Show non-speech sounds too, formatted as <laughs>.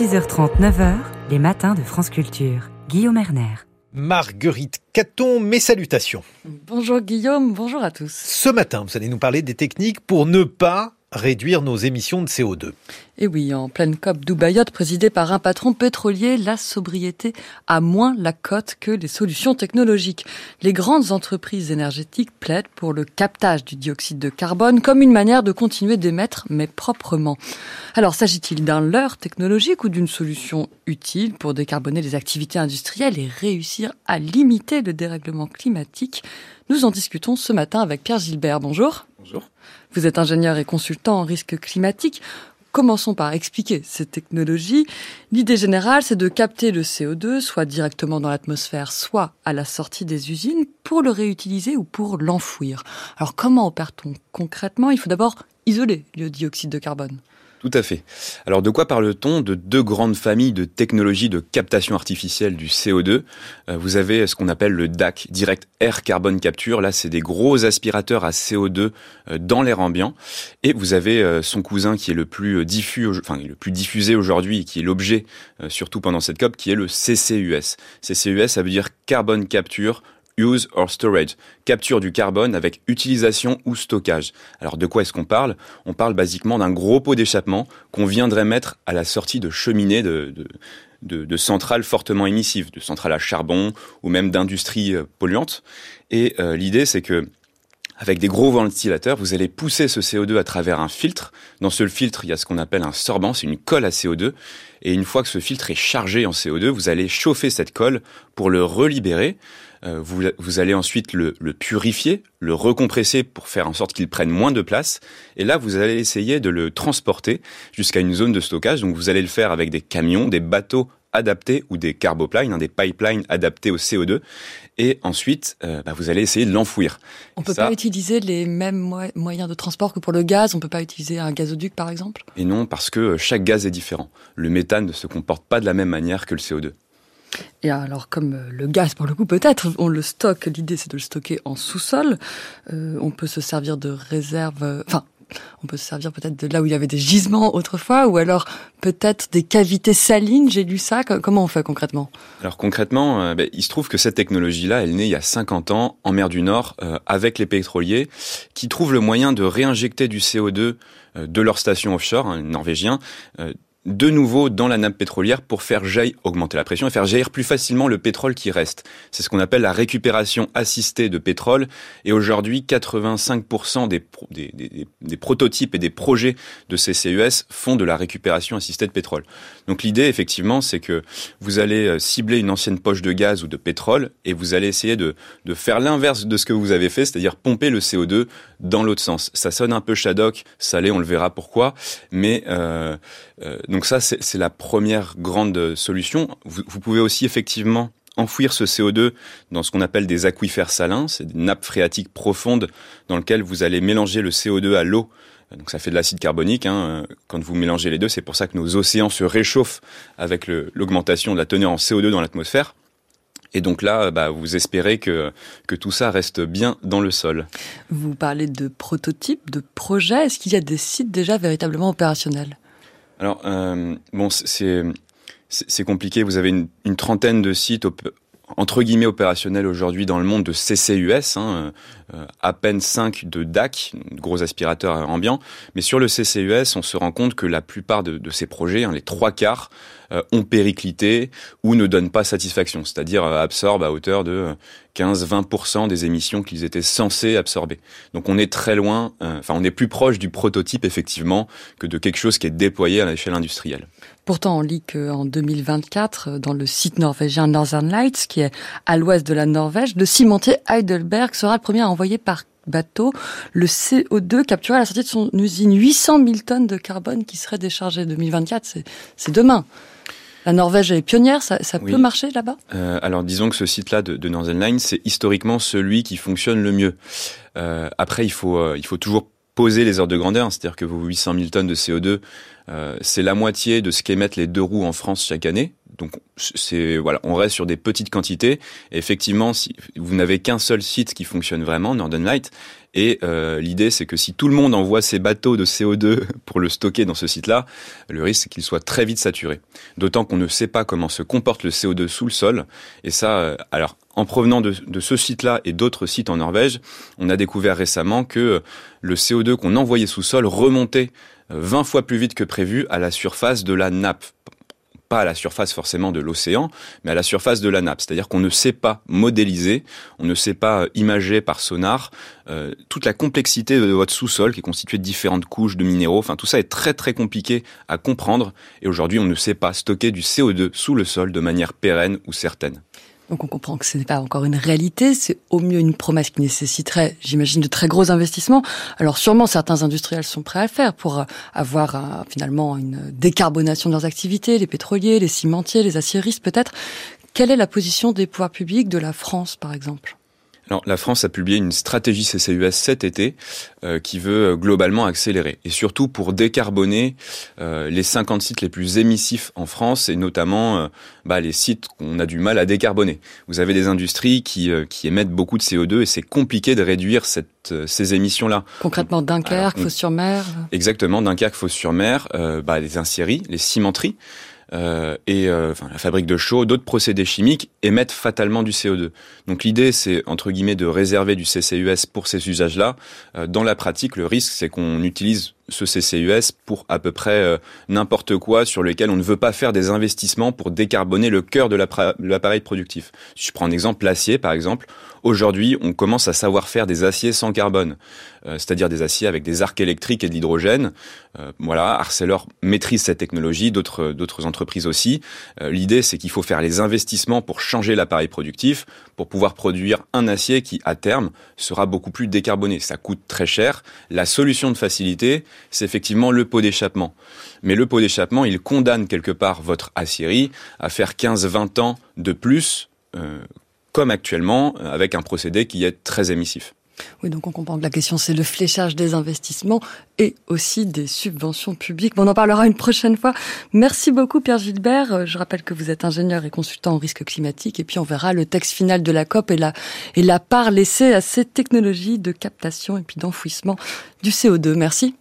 6h30, 9h, les matins de France Culture. Guillaume Erner. Marguerite Caton, mes salutations. Bonjour Guillaume, bonjour à tous. Ce matin, vous allez nous parler des techniques pour ne pas réduire nos émissions de CO2. Et oui, en pleine COP Dubaïot, présidée par un patron pétrolier, la sobriété a moins la cote que les solutions technologiques. Les grandes entreprises énergétiques plaident pour le captage du dioxyde de carbone comme une manière de continuer d'émettre, mais proprement. Alors, s'agit-il d'un leurre technologique ou d'une solution utile pour décarboner les activités industrielles et réussir à limiter le dérèglement climatique? Nous en discutons ce matin avec Pierre Gilbert. Bonjour. Vous êtes ingénieur et consultant en risque climatique. Commençons par expliquer ces technologies. L'idée générale, c'est de capter le CO2, soit directement dans l'atmosphère, soit à la sortie des usines, pour le réutiliser ou pour l'enfouir. Alors comment opère-t-on concrètement? Il faut d'abord isoler le dioxyde de carbone. Tout à fait. Alors de quoi parle-t-on De deux grandes familles de technologies de captation artificielle du CO2. Euh, vous avez ce qu'on appelle le DAC, Direct Air Carbon Capture. Là, c'est des gros aspirateurs à CO2 euh, dans l'air ambiant. Et vous avez euh, son cousin qui est le plus diffus, enfin le plus diffusé aujourd'hui, qui est l'objet surtout pendant cette COP, qui est le CCUS. CCUS, ça veut dire Carbon Capture Use or Storage, capture du carbone avec utilisation ou stockage. Alors de quoi est-ce qu'on parle? On parle basiquement d'un gros pot d'échappement qu'on viendrait mettre à la sortie de cheminées de, centrales fortement émissives, de centrales à charbon ou même d'industries euh, polluantes. Et euh, l'idée c'est que avec des gros ventilateurs, vous allez pousser ce CO2 à travers un filtre. Dans ce filtre, il y a ce qu'on appelle un sorbant, c'est une colle à CO2. Et une fois que ce filtre est chargé en CO2, vous allez chauffer cette colle pour le relibérer. Euh, vous, allez ensuite le, le, purifier, le recompresser pour faire en sorte qu'il prenne moins de place. Et là, vous allez essayer de le transporter jusqu'à une zone de stockage. Donc, vous allez le faire avec des camions, des bateaux adaptés ou des carbopipelines, hein, des pipelines adaptés au CO2. Et ensuite, euh, bah, vous allez essayer de l'enfouir. On peut pas utiliser les mêmes moyens de transport que pour le gaz. On peut pas utiliser un gazoduc, par exemple? Et non, parce que chaque gaz est différent. Le méthane ne se comporte pas de la même manière que le CO2. Et alors, comme euh, le gaz, pour le coup, peut-être, on le stocke. L'idée, c'est de le stocker en sous-sol. Euh, on peut se servir de réserve. Euh, enfin, on peut se servir peut-être de là où il y avait des gisements autrefois, ou alors peut-être des cavités salines. J'ai lu ça. Comment on fait concrètement? Alors concrètement, ben, il se trouve que cette technologie-là, elle naît il y a 50 ans en mer du Nord avec les pétroliers qui trouvent le moyen de réinjecter du CO2 de leur station offshore, hein, norvégien, de nouveau dans la nappe pétrolière pour faire jaillir, augmenter la pression et faire jaillir plus facilement le pétrole qui reste. C'est ce qu'on appelle la récupération assistée de pétrole. Et aujourd'hui, 85% des, des, des, prototypes et des projets de CCUS font de la récupération assistée de pétrole. Donc l'idée, effectivement, c'est que vous allez euh, cibler une ancienne poche de gaz ou de pétrole et vous allez essayer de, de faire l'inverse de ce que vous avez fait, c'est-à-dire pomper le CO2 dans l'autre sens. Ça sonne un peu Shadok, salé, on le verra pourquoi, mais euh, euh, donc ça, c'est la première grande solution. Vous, pouvez aussi effectivement enfouir ce CO2 dans ce qu'on appelle des aquifères salins, c'est des nappes phréatiques profondes dans lesquelles vous allez mélanger le CO2 à l'eau. Donc ça fait de l'acide carbonique. Hein. Quand vous mélangez les deux, c'est pour ça que nos océans se réchauffent avec l'augmentation de la teneur en CO2 dans l'atmosphère. Et donc là, bah, vous espérez que tout ça reste bien dans le sol. Vous parlez de prototypes, de projets. Est-ce qu'il y a des sites déjà véritablement opérationnels? Alors, euh, bon, c'est compliqué. Vous avez une, une trentaine de sites entre guillemets opérationnels aujourd'hui dans le monde de CCUS, hein, euh, à peine 5 de DAC, gros aspirateurs ambiants. Mais sur le CCUS, on se rend compte que la plupart de, de ces projets, hein, les trois quarts, euh, ont périclité ou ne donnent pas satisfaction, c'est-à-dire euh, absorbent à hauteur de 15-20% des émissions qu'ils étaient censés absorber. Donc on est très loin, enfin on est plus proche du prototype effectivement que de quelque chose qui est déployé à l'échelle industrielle. Pourtant, on lit qu'en 2024, dans le site norvégien Northern Lights, qui est à l'ouest de la Norvège, le cimentier Heidelberg sera le premier à envoyer par bateau le CO2 capturé à la sortie de son usine. 800 000 tonnes de carbone qui seraient déchargées. 2024, c'est demain. La Norvège est pionnière, ça, peut marcher là-bas? Euh, Alors disons que ce site-là de, Northern Line, c'est historiquement celui qui fonctionne le mieux. Euh, après, il faut, euh, il faut toujours poser les ordres de grandeur, c'est-à-dire que vos 800 000 tonnes de CO2, c'est la moitié de ce qu'émettent les deux roues en France chaque année Donc c'est voilà, on reste sur des petites quantités. Effectivement, si vous n'avez qu'un seul site qui fonctionne vraiment, Northern Light, et euh, l'idée c'est que si tout le monde envoie ses bateaux de CO2 <laughs> pour le stocker dans ce site-là, le risque c'est qu'il soit très vite saturé. D'autant qu'on ne sait pas comment se comporte le CO2 sous le sol. Et ça, euh, alors en provenant de, de ce site-là et d'autres sites en Norvège, on a découvert récemment que le CO2 qu'on envoyait sous sol remontait 20 fois plus vite que prévu à la surface de la nappe pas à la surface forcément de l'océan, mais à la surface de la nappe. C'est-à-dire qu'on ne sait pas modéliser, on ne sait pas imager par sonar euh, toute la complexité de votre sous-sol qui est constitué de différentes couches de minéraux. Enfin, tout ça est très très compliqué à comprendre. Et aujourd'hui, on ne sait pas stocker du CO2 sous le sol de manière pérenne ou certaine. Donc on comprend que ce n'est pas encore une réalité, c'est au mieux une promesse qui nécessiterait, j'imagine, de très gros investissements. Alors sûrement certains industriels sont prêts à le faire pour avoir finalement une décarbonation de leurs activités, les pétroliers, les cimentiers, les aciéristes peut-être. Quelle est la position des pouvoirs publics de la France par exemple? Alors, la France a publié une stratégie CCUS cet été euh, qui veut euh, globalement accélérer et surtout pour décarboner euh, les 50 sites les plus émissifs en France et notamment bah, les sites qu'on a du mal à décarboner. Vous avez des industries qui, qui émettent beaucoup de CO2 et c'est compliqué de réduire cette, ces émissions-là. Concrètement, Dunkerque, Fos-sur-Mer Exactement, Dunkerque, Fos-sur-Mer, bah, les inciéries, les cimenteries. Euh, et euh, enfin, la fabrique de chaux, d'autres procédés chimiques émettent fatalement du CO2. Donc l'idée, c'est entre guillemets de réserver du CCUS pour ces usages-là. Euh, dans la pratique, le risque, c'est qu'on utilise ce CCUS pour à peu près n'importe quoi sur lequel on ne veut pas faire des investissements pour décarboner le cœur de l'appareil productif. Si je prends un exemple, l'acier par exemple, aujourd'hui on commence à savoir faire des aciers sans carbone, c'est-à-dire des aciers avec des arcs électriques et de l'hydrogène. voilà, Arcelor maîtrise cette technologie, d'autres d'autres entreprises entreprises aussi. Euh, l'idée, c'est qu'il faut faire les investissements pour changer l'appareil productif, pour pouvoir produire un acier qui, à terme, sera beaucoup plus décarboné. Ça coûte très cher. La solution de facilité, c'est effectivement le pot d'échappement. Mais le pot d'échappement, il condamne quelque part votre aciérie à faire 15-20 ans de plus, euh, comme actuellement, avec un procédé qui est très émissif. Oui, donc on comprend que la question c'est le fléchage des investissements et aussi des subventions publiques. on en parlera une prochaine fois. Merci beaucoup Pierre Gilbert. Euh, je rappelle que vous êtes ingénieur et consultant en risque climatique et puis on verra le texte final de la COP et la, et la part laissée à ces technologies de captation et puis d'enfouissement du CO2. Merci.